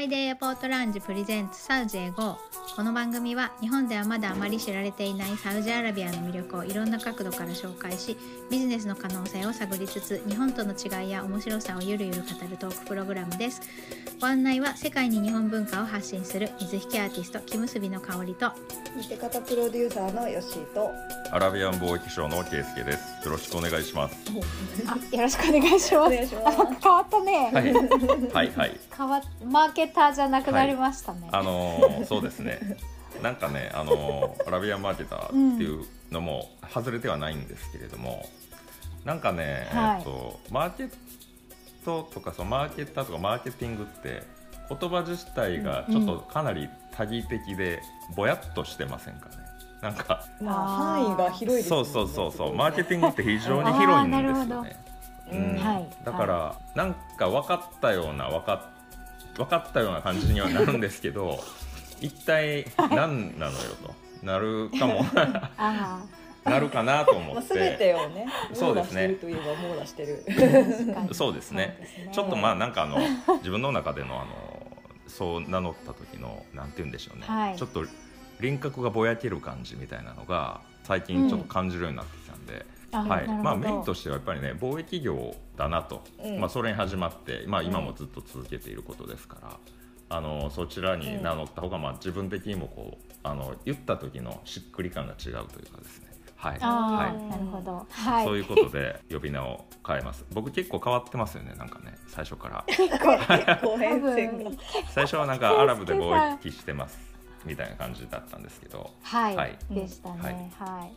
ライデーポートラウンジプレゼンツサウジへ GO この番組は日本ではまだあまり知られていないサウジアラビアの魅力をいろんな角度から紹介しビジネスの可能性を探りつつ日本との違いや面白さをゆるゆる語るトークプログラムですご案内は世界に日本文化を発信する水引きアーティスト木結びの香りと見て方プロデューサーのヨッシーとアラビアン貿易商のケイスケです。よろしくお願いします。あよろしくお願いします変わったね、はい、はい、はい。変わっマーケターじゃなくなりましたね、あのーそうですね。なんかね、あのラビアンマーケターっていうのも外れてはないんですけれども、なんかね、はい。えっとマーケットとかそのマーケッターとかマーケティングって言葉自体がちょっとかなり多義的でぼやっとしてませんかね。なんかまあ範囲が広いですねうんそうそうそう、すごいねマーケティングって非常に広いんですよね。うん。はい。だから、なんか分かったような分か分かったような感じにはなるんですけど 一体何なのよとなるかも。あなるかなと思っまあ全ててをねそうですね。網羅してるといえば網羅してる。そうですね。ね。ちょっとまあなんかあの自分の中でのあのそう名乗った時のなんて言うんでしょうね、はい。ちょっと輪郭がぼやける感じみたいなのが最近ちょっと感じるようになってきたんで。あはい。まあ、メインとしてはやっぱりね貿易業だなと、うん。まあ、それに始まって、まあ、今もずっと続けていることですから、あのそちらに名乗った方が、まあ、自分的にもこうあの言った時のしっくり感が違うというかですね、はい。あはあ、なるほど。はい。そういうことで呼び名を変えます。僕結構変わってますよねなんかね最初から。結構変多遷が分 最初はなんかアラブで貿易してますみたいな感じだったんですけど、はい、はい。でしたね。はい、は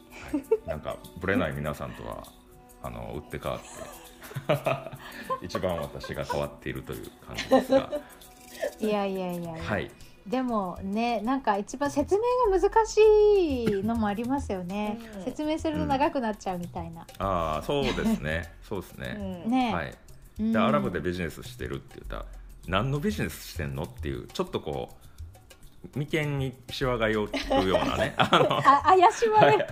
い、なんかぶれない皆さんとはあの打って変わって 一番私が変わっているという感じですが、い、やいやいや。いや、はい、でもねなんか一番説明が難しいのもありますよね、うん。説明すると長くなっちゃうみたいな、ああそうですね。そうですね、うん。ね。はい。うん。でアラブでビジネスしてるって言ったら何のビジネスしてんのっていうちょっとこう眉間にしわが寄るようなね あのあ怪しまれ。る、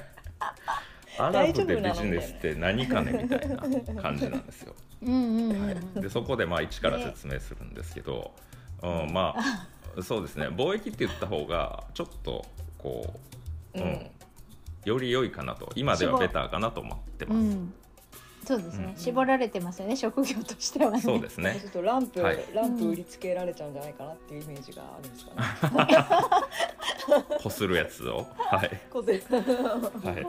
アラブでビジネスって何かねみたいな感じなんですよ。はい、でそこでまあ一から説明するんですけど、うん、まあそうですね。貿易って言った方がちょっとこう、うんうん。より良いかなと。今ではベターかなと思ってます。うん、そうですね、うん。絞られてますよね職業としてはね。そうですね。ちょっとランプ、はい。ランプ売りつけられちゃうんじゃないかなっていうイメージがあるんですかね。こするやつを。はい、こぜはい、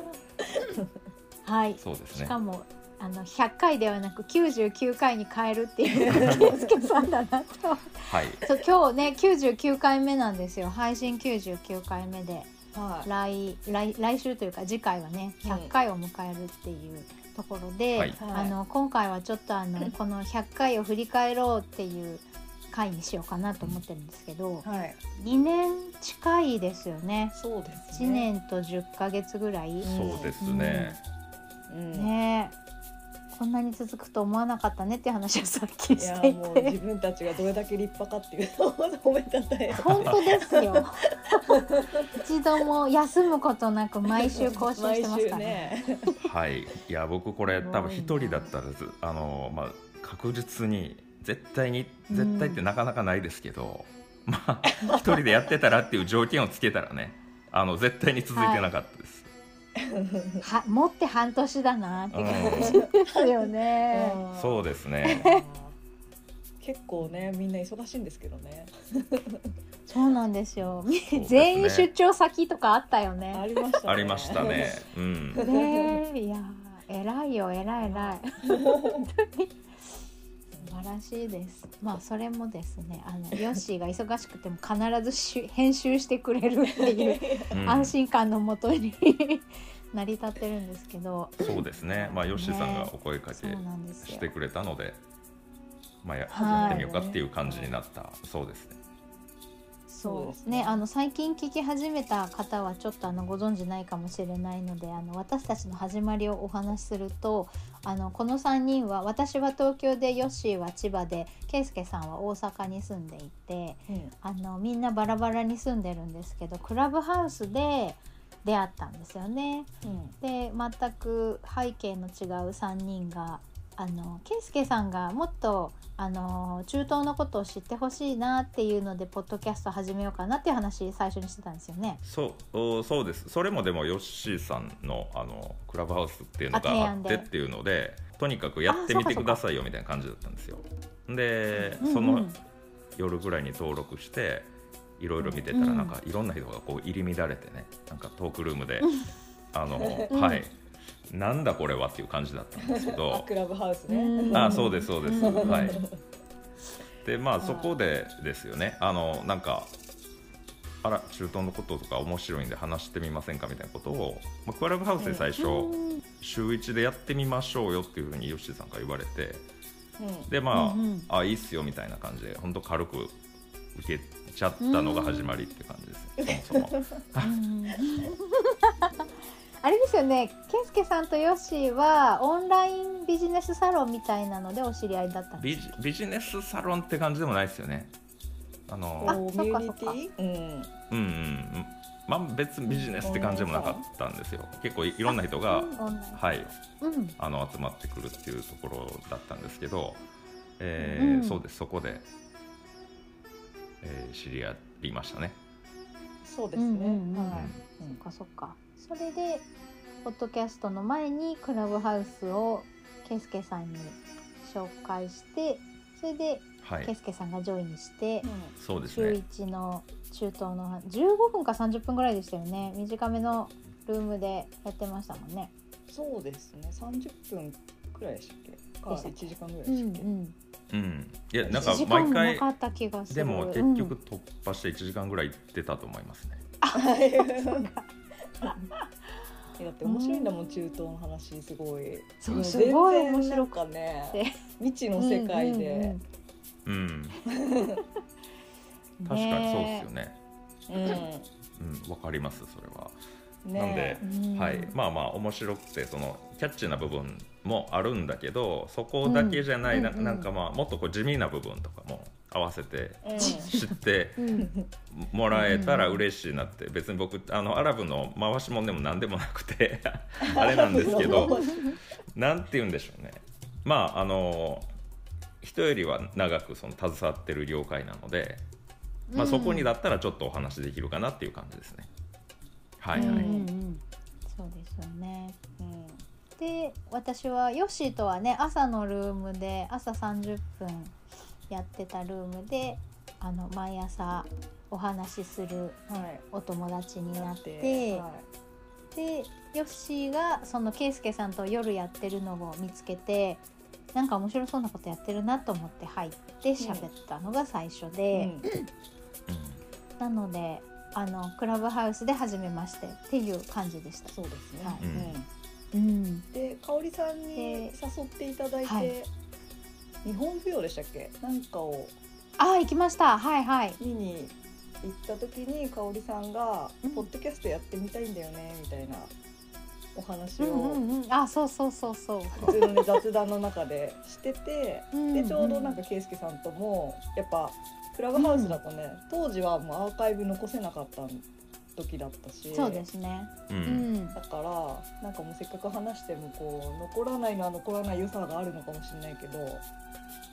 はい。そうですね。しかもあの100回ではなく99回に変えるっていう圭介さんだなと。はい。そう今日ね99回目なんですよ。配信99回目で。はい。来来来週というか次回はねうん100回を迎えるっていうところで、はいあの今回はちょっとあの この100回を振り返ろうっていう回にしようかなと思ってるんですけどはい。2年近いですよねそうです1ね。年と10ヶ月ぐらい、そうですね。うん。ねえこんなに続くと思わなかったねっていう話をさっきしていもう自て分たちがどれだけ立派かっていうのを褒めたたえ。本当ですよ 一度も休むことなく毎週更新してますからね。はい、いや僕これ多分一人だったらずあのまあ確実に絶対に絶対ってなかなかないですけど、まあ一人でやってたらっていう条件をつけたらねあの絶対に続いてなかったです。は持って半年だなって感じですよね。そうですね。結構ねみんな忙しいんですけどね。そうなんですよ。すね全員出張先とかあったよあね。りましたね。ありましたね。うん。ねえいや偉いよ偉い偉い。晴らしいです。まあそれもですね、あの ヨッシーが忙しくても必ずし編集してくれるっていううん安心感のもとに 成り立ってるんですけど、そうですね。まあヨッシーさんがお声かけして。くれたので、まあやってみようかっていう感じになった。そうですね。そうねね。あの最近聞き始めた方はちょっとあのご存知ないかもしれないのであの私たちの始まりをお話しするとあのこの3人は私は東京でヨッシーは千葉で圭介さんは大阪に住んでいてうん。あのみんなバラバラに住んでるんですけどクラブハウスで出会ったんですよね。うん。で全く背景の違う3人があの圭介さんがもっとあの中東のことを知ってほしいなっていうのでポッドキャスト始めようかなっていう話最初にしてたんですよね。そうおそうですそれもでもヨッシーさんのあのクラブハウスっていうのがあってっていうのでとにかくやってみてくださいよみたいな感じだったんですよ。で、うんうんその夜ぐらいに登録していろいろ見てたらうんなんかいろんな人がこう入り乱れてねなんかトークルームで あの、う んはいなんだこれはっていう感じだったんですけ あどクラブハウスね。うん。あそうですそうですうんはい。でまあはいそこでですよね。あのなんかあら中東のこととか面白いんで話してみませんかみたいなことを、まあ、クラブハウスで最初、うん。週1でやってみましょうよっていうふうにヨッシーさんから言われてうん。でまあ、うんうん。あいいっすよみたいな感じで本当軽く受けちゃったのが始まりって感じです、そもそも。うんあれですよね。圭介さんとヨッシーはオンラインビジネスサロンみたいなのでお知り合いだったんでビすジビジネスサロンって感じでもないですよね。あのあこうそっか。ミュニティ？うん。うんうんうん。まあ別にビジネスって感じでもなかったんですよ。結構いいろんな人がはい。うん。あの集まってくるっていうところだったんですけど、えーうんそうです。そこで、えー知り合いましたね、そうですね。うんうんうん。はい。そっかそっかそれでポッドキャストの前にクラブハウスを圭介さんに紹介してそれではい圭介さんがジョインしてうですね1の中東の15分か30分ぐらいでしたよね短めのルームでやってましたもんね。そうですね。三十分くらいでしたっけ？かでした一時間ぐらいうんでしたっけ？うん。うんいやなんか1毎回。でもうん結局突破して1時間ぐらい行ってたと思いますね、は い。だって面白いんだもん中東の話すごい。そうすごい面白くなんかねて。未知の世界うんうんで。うんうん。確かにそうですよね。ねううんわかりますそれは、ん。なんでね、うん。はい。まあまあ面白くてそのキャッチーな部分もあるんだけどそこだけじゃない、なうんうんうん。なんかまあもっとこう地味な部分とかも合わせてうん。知ってうん。もらえたら嬉しいなって。別に僕あのアラブの回し物でも何でもなくて あれなんですけど なんて言うんでしょうね。まああの人よりは長くその携わってる業界なので、まあ、そこにだったらちょっとお話できるかなっていう感じですね。はいはい、うんそうですよね。うん。で私はヨッシーとはね朝のルームで朝30分やってたルームであの毎朝お話しするはい。お友達になってはでヨッシーがそのケイスケさんと夜やってるのを見つけてなんか面白そうなことやってるなと思って入って喋ったのが最初い。で、うんなのであのクラブハウスで初めましてっていう感じでした。そうですね。はいうんうん、で香織さんに誘っていただいて、はい日本舞踊でしたっけ？なんかをあ行きました。はいはい。見に行った時に香織さんがうん「ポッドキャストやってみたいんだよね」みたいなお話うんをうんうん、あそうそうそうそう。普通の、ね、雑談の中でしててうんでちょうどなんか圭介さんともやっぱクラブハウスだとね当時はもうアーカイブ残せなかった時だったしそうですね。ううんん。だからなんかもうせっかく話してもこう残らないのは残らない良さがあるのかもしれないけど、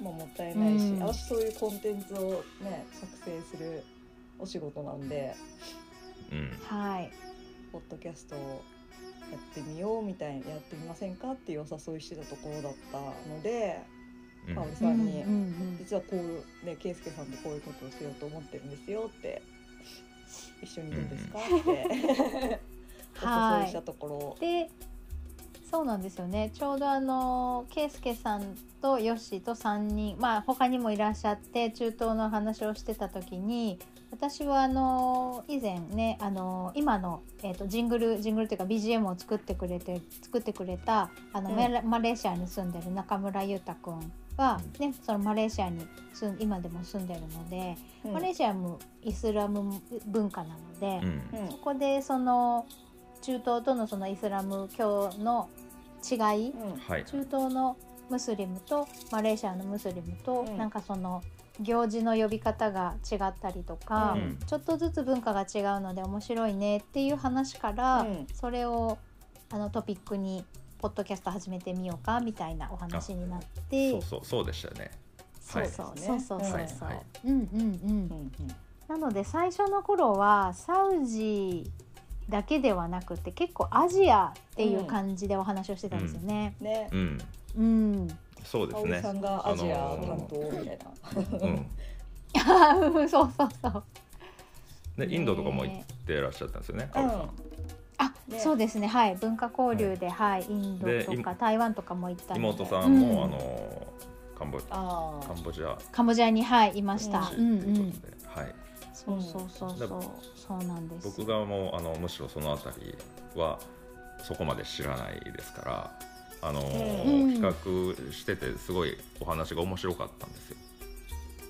まあ、もったいないし、うん私そういうコンテンツをね作成するお仕事なんでうんはい。ポッドキャストをやってみようみたいにやってみませんかっていうお誘いしてたところだったのでうん香織うさんに、んうん実はこうね圭介さんとこういうことをしようと思ってるんですよって一緒にどうですか？って お誘いしたところうん。で、そうなんですよね。ちょうどあのケイスケさんとヨッシーと三人、まあ他にもいらっしゃって中東の話をしてた時に。私はあの以前ねあの今の、えー、とジングルジングルというか BGM を作ってくれて作ってくれたあの、うんマレーシアに住んでる中村裕太くんは、ね、そのマレーシアに住ん今でも住んでるので、うん。マレーシアもイスラム文化なので、うんうん。そこでその中東とのそのイスラム教の違いうん。はい。中東のムスリムとマレーシアのムスリムと、うん。なんかその行事の呼び方が違ったりとか、うん。ちょっとずつ文化が違うので面白いねっていう話から、うん。それをあのトピックにポッドキャスト始めてみようかみたいなお話になって。そうそうそうでしたよね。そうそうはい。そうそうそうはい。そうはい。うんうんうん。うんなので最初の頃はサウジだけではなくて結構アジアっていう感じでお話をしてたんですよね。うん。ね。うん。うん、そうですね。さんがアジア担当みたいな、うん。そうそうそう。ねでインドとかも行ってらっしゃったんですよね、カオルさん。あ、ねそうですね。はい、文化交流で、はい、インドでとか台湾とかも行ったので。妹さんも、うあのカンボあカンボジアカンボジアにはいいました。とうんう。いうことで、はい。そうそうそうそう、うんそうなんです。僕側もあのむしろそのあたりはそこまで知らないですから、あの、うん比較しててすごいお話が面白かったんですよ。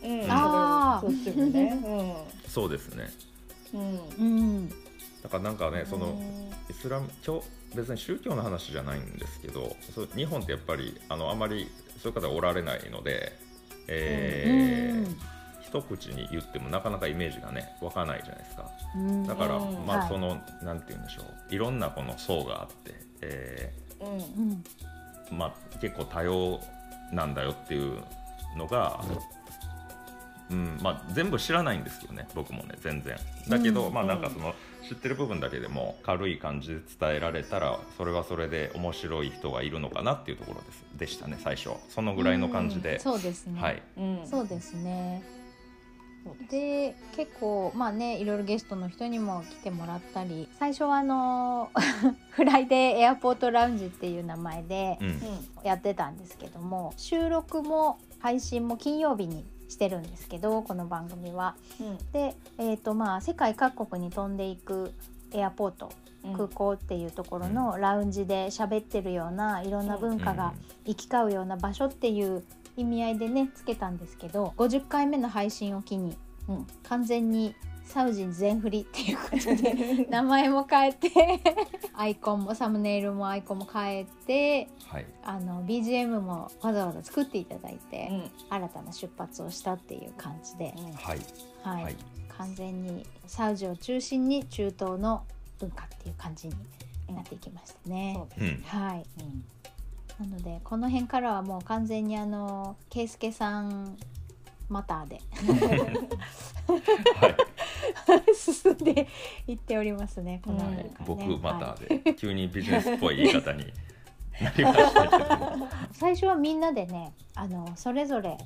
うんあーそれそっちもねそうですね。うんうんうん。だからなんかねそのイスラム教別に宗教の話じゃないんですけどそう日本ってやっぱりあのあまりそういう方おられないので、えー一口に言ってもなかなかイメージがね湧かないじゃないですか。うん。だから、うん。まあ、はい。その、なんて言うんでしょう。いろんなこの層があって、えうん。うん。ーまあ、結構多様なんだよっていうのが、うんまあ、全部知らないんですよね僕もね全然。だけど、うん。まあなんかその知ってる部分だけでも軽い感じで伝えられたらそれはそれで面白い人がいるのかなっていうところです。でしたね最初そのぐらいの感じうんで、そうですね。はい、うん。そうですね。で結構まあねいろいろゲストの人にも来てもらったり最初はあの フライデーエアポートラウンジっていう名前でうんうん。やってたんですけども収録も配信も金曜日にしてるんですけどこの番組は。うん。で、えーとまあ、世界各国に飛んでいくエアポートうん。空港っていうところのラウンジで喋ってるようないろんな文化が行き交うような場所っていう意味合いでねつけたんですけど50回目の配信を機にうん。完全にサウジに全振りっていうことで 名前も変えて アイコンもサムネイルもアイコンも変えてはい。あの BGM もわざわざ作っていただいて、うん。新たな出発をしたっていう感じで、はい。はい。はい。完全にサウジを中心に中東の文化っていう感じになっていきましたね。そうですね。はい。うん。なのでこの辺からはもう完全にあの圭介さんマターで。はい進んでいっておりますねこのうん辺からね、僕まはたで急にビジネスっぽい言い方に。なりましたけど。い最初はみんなでねあのそれぞれ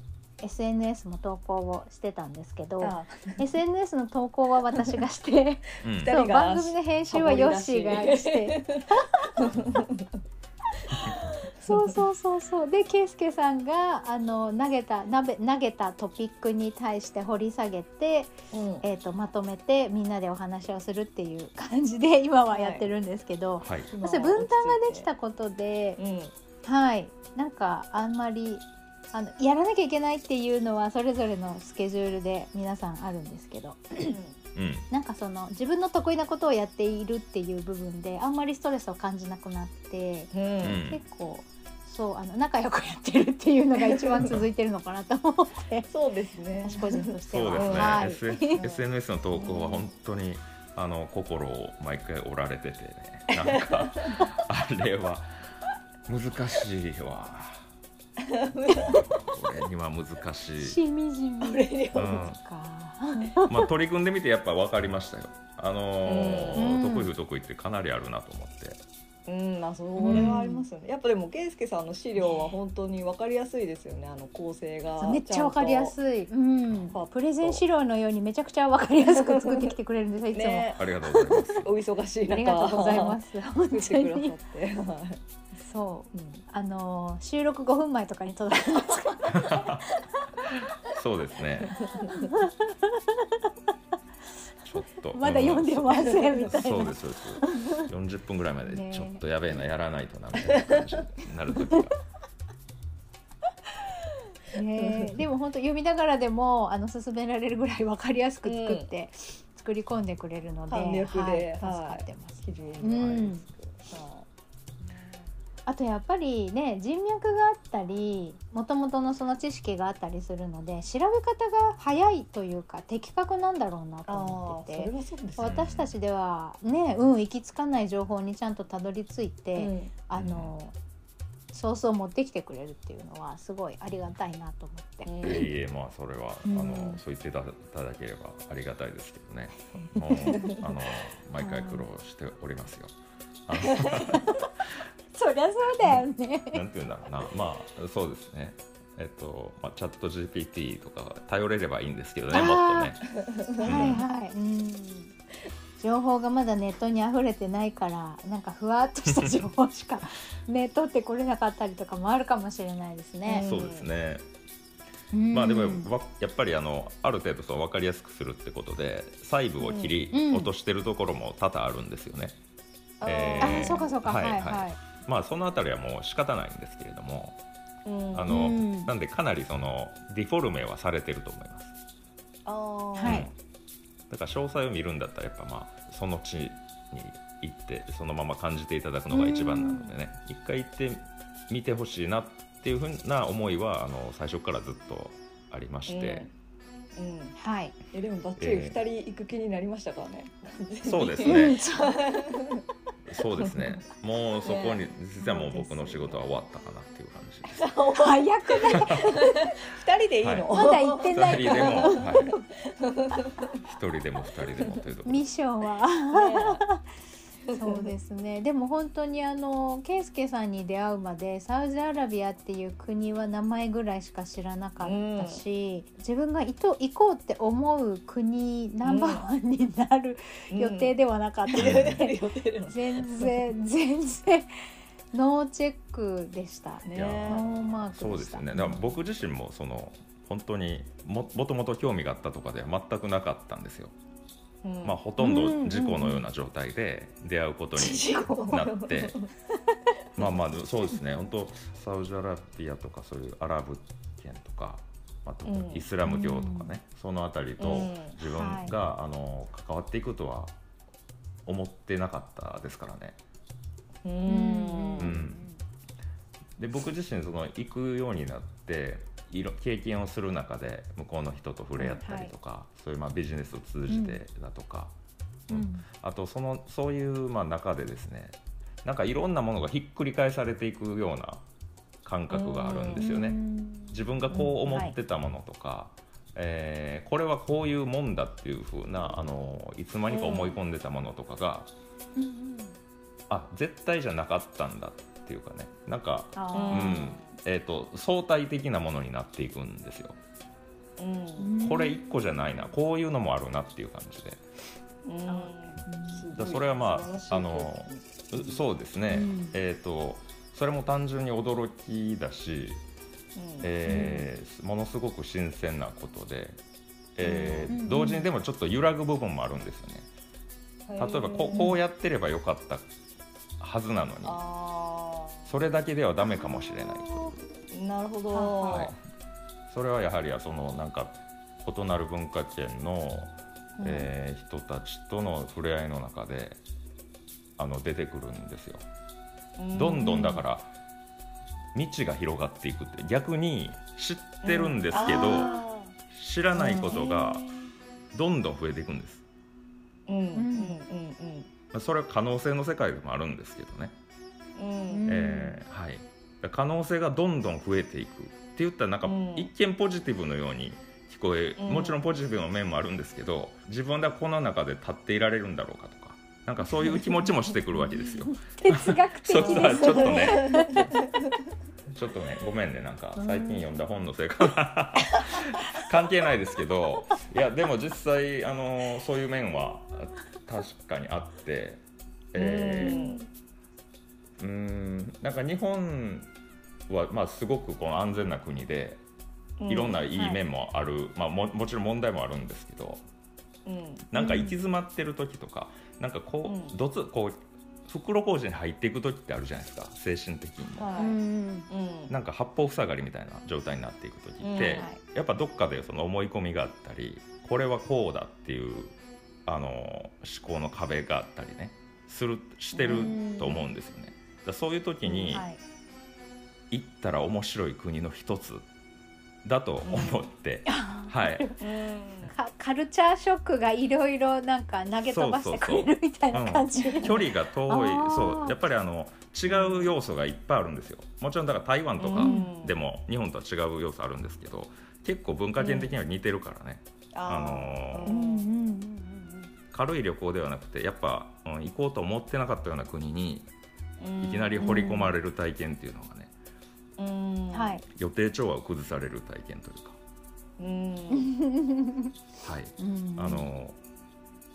SNS も投稿をしてたんですけどあ SNS の投稿は私がしてうん。番組の編集はヨッシーがしてそうそう。そうそうで圭介さんがあの投げた鍋投げたトピックに対して掘り下げて、うん。えー、とまとめてみんなでお話をするっていう感じで今はやってるんですけど、はい。分担ができたことでうんはい。なんかあんまりあのやらなきゃいけないっていうのはそれぞれのスケジュールで皆さんあるんですけどうん。なんかその自分の得意なことをやっているっていう部分であんまりストレスを感じなくなってうん。結構そうあの仲良くやってるっていうのが一番続いてるのかなと思って。そうですね。私個人としては。そうですね、はい。S SNS の投稿は本当にあの心を毎回折られててねなんかあれは難しいわ。これには難しい、しみじみこれにはうん。かまあ、取り組んでみてやっぱ分かりましたよ。あのーうん。得意不得意ってかなりあるなと思ってうん、まあそれはありますよね。やっぱでも圭介さんの資料は本当にわかりやすいですよね。あの構成がめっちゃわかりやい。すい、うん。プレゼン資料のようにめちゃくちゃわかりやすく作ってきてくれるんですよいつも、ね、ありがとうございます。お忙しい中。ありがとうございます。作本当に。て。はいそう。うん。あのー収録5分前とかに届きますそうですねちょっと。まだ読んでませんみたいな。そうですそうです。40分ぐらいまでねちょっとやべえなやらないとなみたいな感じになる時が。ねえ。でも本当読みながらでもあの進められるぐらいわかりやすく作って、作り込んでくれるので、はい、助はい。かってます。はいあとやっぱりね人脈があったりもともとのその知識があったりするので調べ方が早いというか的確なんだろうなとあ思っててね。私たちではねうん行き着かない情報にちゃんとたどり着いて、うんあのソースを持ってきてくれるっていうのはすごいありがたいなと思って。うんいえいえまあそれは、うんあのそう言っていただければありがたいですけどね もうあの毎回苦労しておりますよ。そりゃそうだよね。なんていうんだろうなまあそうですねえっと、まあ、チャット GPT とか頼れればいいんですけどねもっとね。はいはい。うん。情報がまだネットに溢れてないからなんかふわっとした情報しか ね取ってこれなかったりとかもあるかもしれないですね。そうですね、うんまあでもわやっぱりあのある程度そう分かりやすくするってことで細部を切りうん落としてるところも多々あるんですよね。あーえあーそうかそうか、は、はいいはいはいまあそのあたりはもう仕方ないんですけれどもうん。あの、うん。なんでかなりそのディフォルメはされてると思います。あー。はい。うんだから詳細を見るんだったらやっぱまあその地に行ってそのまま感じていただくのが一番なのでね。一回行ってみてほしいなっていうふうな思いはあの最初からずっとありまして、うん。うん。はい。えでもバッチリ二人行く気になりましたからね。そうですうん。ねそうですね もうそこに実はもう僕の仕事は終わったかなっていう感じです。早くない。二人でいいの？まだ行ってない二人でも、はい、一人でも二人でもというところミッションは。ね そうですね。でも本当にあのケイスケさんに出会うまでサウジアラビアっていう国は名前ぐらいしか知らなかったし、自分がいと行こうって思う国ナンバーワンになる予定ではなかったのうんで、予定でも全然全然ノーチェックでした。ねノーマーク。そうですねだから僕自身もその本当にももともと興味があったとかでは全くなかったんですよ、うんまあ、ほとんど事故のような状態で出会うことにな。って。まあまあそうですね。本当サウジアラビアとかそういうアラブ圏とかあとうん。イスラム教とかね、そのあたりとうん。自分が、あの関わっていくとは思ってなかったですからね。ううんん。うんで僕自身その行くようになっていろ経験をする中で向こうの人と触れ合ったりとか、そういうまあビジネスを通じてだとか、うん。あとそのそういうまあ中でですねなんかいろんなものがひっくり返されていくような感覚があるんですよね。自分がこう思ってたものとか、えーこれはこういうもんだっていう風なあのいつまにか思い込んでたものとかが、うんうん。あ絶対じゃなかったんだっていうかねなんかあうーんえー、と相対的なものになっていくんですよ。うん。これ一個じゃないなこういうのもあるなっていう感じで。うん。それはまああのうそうですね、うん。えっ、とそれも単純に驚きだし、えーものすごく新鮮なことで、えーうん。同時にでもちょっと揺らぐ部分もあるんですよね。例えばこうこうやってればよかったはずなのに。あそれだけではダメかもしれない。という。あなるほど、はい、それはやはりそのなんか異なる文化圏の、うん。えー人たちとの触れ合いの中であの出てくるんですよ。どんどんだから道が広がっていくって逆に知ってるんですけど、あ知らないーことがどんどん増えていくんです。うん。うん。うん。まあそれは可能性の世界でもあるんですけどね。えーはい、可能性がどんどん増えていくって言ったらなんかうん。一見ポジティブのように聞こえ、うん。もちろんポジティブな面もあるんですけど自分ではこの中で立っていられるんだろうかとかなんかそういう気持ちもしてくるわけですよ。哲学的ちょっとね。ちょっとねごめんねなんか最近読んだ本のせいかな。関係ないですけどいやでも実際あのそういう面は確かにあって、えーうーん。なんか日本は、まあ、すごくこの安全な国でういろんないい面もある、まあ、ももちろん問題もあるんですけどうん。なんか行き詰まってる時とか、なんかこう、うん。どつこう袋小路に入っていく時ってあるじゃないですか精神的に。はい。うん。うん。なんか八方塞がりみたいな状態になっていく時って、うん。はい。やっぱどっかでその思い込みがあったりこれはこうだっていうあの思考の壁があったりねするしてると思うんですよね。だそういう時にはい。行ったら面白い国の一つだと思って、はい。カルチャーショックがいろいろなんか投げ飛ばしてくれるみたいな感じ。距離が遠い。あー。そう。やっぱりあの違う要素がいっぱいあるんですよ。もちろんだから台湾とかうん。でも日本とは違う要素あるんですけど結構文化圏的には似てるからね、あのーうんうんうんうん軽い旅行ではなくてやっぱ、うん行こうと思ってなかったような国にうんいきなり掘り込まれる体験っていうのがねうん。うん。はい。予定調和を崩される体験というか。うん。はい。うん。あの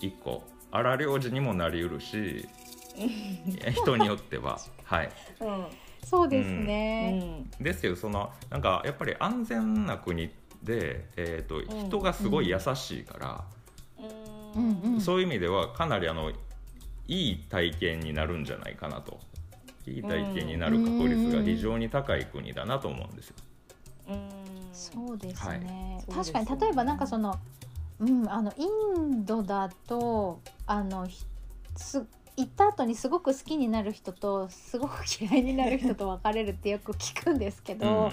一個荒療治にもなりうるし 人によっては。はい。うん。そうですうね。ん。ですけどそのなんかやっぱり安全な国で、えー、とん人がすごい優しいから、うん。うん。そういう意味ではかなりあのいい体験になるんじゃないかなといい体験になる確率が非常に高い国だなと思うんですよ。うん。そうですはい。ね。そうですよね。確かに例えばなんかその、うん。あのインドだとあのひす行った後にすごく好きになる人とすごく嫌いになる人と分かれるってよく聞くんですけど、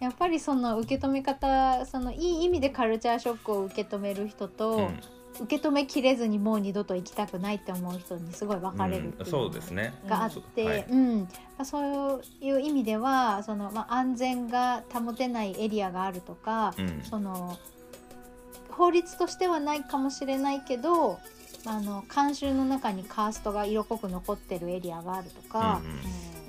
やっぱりその受け止め方そのいい意味でカルチャーショックを受け止める人と、うん受け止めきれずにもう二度と行きたくないって思う人にすごい分かれるってうんいうそうですね。があって、はい。うん。まあ、そういう意味ではその、まあ、安全が保てないエリアがあるとか、うん。その法律としてはないかもしれないけどあの慣習の中にカーストが色濃く残ってるエリアがあるとかうん、うん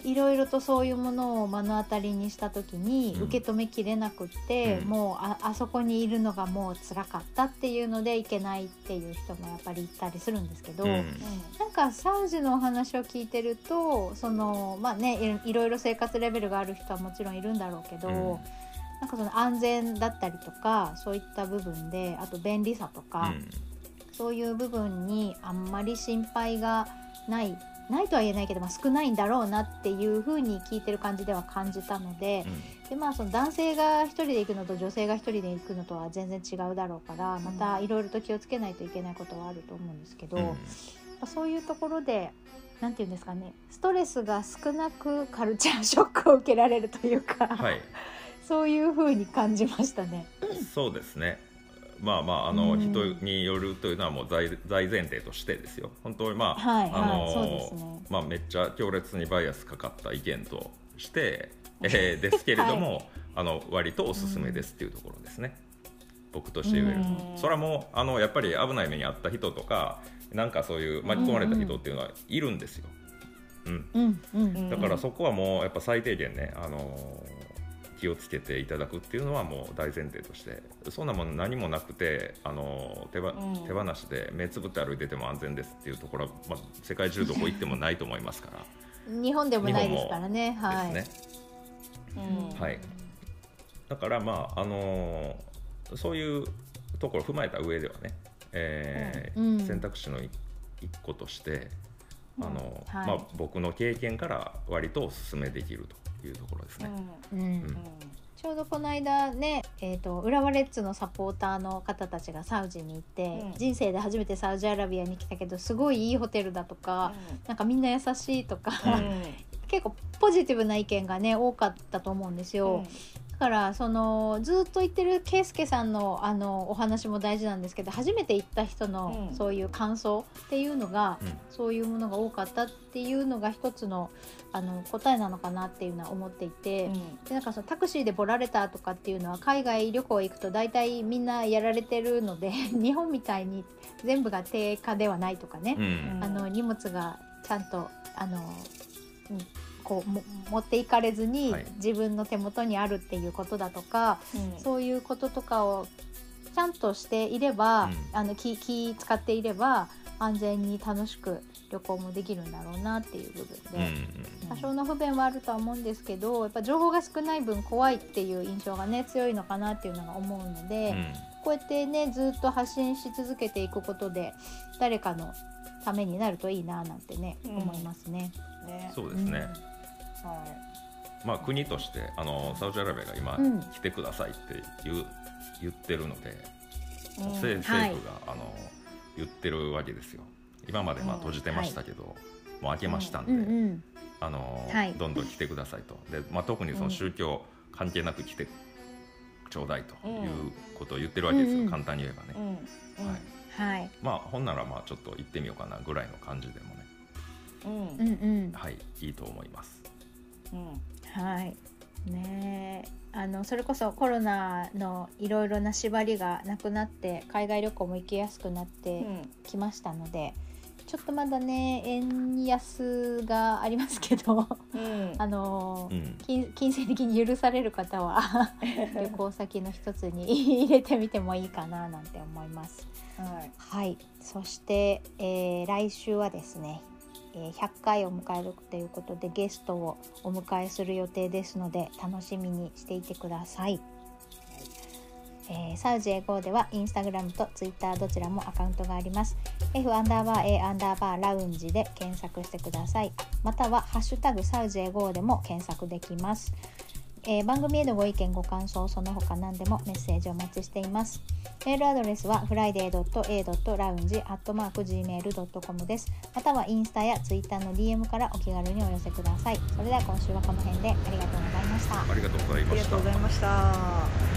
いろいろとそういうものを目の当たりにした時にうん。受け止めきれなくって、うん。もうああそこにいるのがもう辛かったっていうのでいけないっていう人もやっぱりいたりするんですけど。うん。なんかサウジのお話を聞いてるとそのまあねいいろいろ生活レベルがある人はもちろんいるんだろうけど、うん。なんかその安全だったりとかそういった部分であと便利さとか、そういう部分にあんまり心配がないないとは言えないけど、まあ、少ないんだろうなっていうふうに聞いてる感じでは感じたのでで、まあ、その男性が一人で行くのと女性が一人で行くのとは全然違うだろうからまたいろいろと気をつけないといけないことはあると思うんですけど。うんまあそういうところでなんていうんですかねストレスが少なくカルチャーショックを受けられるというか、はいそういう風に感じましたね。そうですねまあまああの、うん。人によるというのはもう大大前提としてですよ。本当にまあ、はいあのまあめっちゃ強烈にバイアスかかった意見として、えーですけれども、あの割とおすすめですっていうところですね、僕として言えるそれはもうあのやっぱり危ない目に遭った人とかなんかそういう巻き込まれた人っていうのはいるんですよ、うん。うん。だからそこはもうやっぱ最低限ね、あのー気をつけていただくっていうのはもう大前提としてそんなもん何もなくて、あのー手ばうん。手放しで目つぶって歩いてても安全ですっていうところは、まあ、世界中どこ行ってもないと思いますから。日本でもないですからね。はい。ですね。うん。はい。だからまああのーそういうところを踏まえた上ではね、えーうん。選択肢の一一個としてあの、はい。まあ、僕の経験から割とお勧めできるというところですね。うん。うん。ちょうどこの間ね、えー、と浦和レッズのサポーターの方たちがサウジに行って、うん。人生で初めてサウジアラビアに来たけどすごいいいホテルだとか、なんかみんな優しいとか、うん。結構ポジティブな意見がね多かったと思うんですよ。だからそのずっと言ってる圭介さんのあのお話も大事なんですけど初めて行った人のうん。そういう感想っていうのが、うん。そういうものが多かったっていうのが一つのあの答えなのかなっていうのは思っていて。でなんかそのタクシーでボラれたとかっていうのは海外旅行行くと大体みんなやられてるので 日本みたいに全部が定価ではないとかね、うん。あの荷物がちゃんとあの、うんこうも持っていかれずにはい。自分の手元にあるっていうことだとか、そういうこととかをちゃんとしていれば、うん。あの気気使っていれば安全に楽しく旅行もできるんだろうなっていう部分で。うん多少の不便はあるとは思うんですけどやっぱ情報が少ない分怖いっていう印象がね強いのかなっていうのが思うので、うん。こうやってねずっと発信し続けていくことで誰かのためになるといいななんてね、うん。思いますね。ね。そうですね、はまあ、国としてあのサウジアラビアが今、うん。来てくださいって言う言ってるので、うん。政はい。政府が、あの言ってるわけですよ。今までまあうん。閉じてましたけど、もう開けましたんで、うんうんあのはい。どんどん来てくださいと。で、まあ、特にその宗教関係なく来てちょうだいということを言ってるわけですよ、うんうん。簡単に言えばね、うん。うん。はい、はい。まあほんならまあちょっと行ってみようかなぐらいの感じでもね。うん。うんうん。はい。いいと思いますうん。はい。ねえ。あのそれこそコロナのいろいろな縛りがなくなって海外旅行も行きやすくなってきましたので、ちょっとまだね円安がありますけどうん。あのうん。金金銭的に許される方は 旅行先の一つに入れてみてもいいかななんて思います。はい。はい、そして、えー来週はですね、えー100回を迎えるということでゲストをお迎えする予定ですので楽しみにしていてください。えーサウジエゴーではインスタグラムとツイッターどちらもアカウントがあります。F アンダーバー A アンダーバーラウンジで検索してください。またはハッシュタグサウジエゴーでも検索できます。えー番組へのご意見ご感想その他何でもメッセージお待ちしています。メールアドレスは friday.a.lounge.gmail.com です。またはインスタやツイッターの DM からお気軽にお寄せください。それでは今週はこの辺でありがとうございました。ありがとうございありがましたとうございました。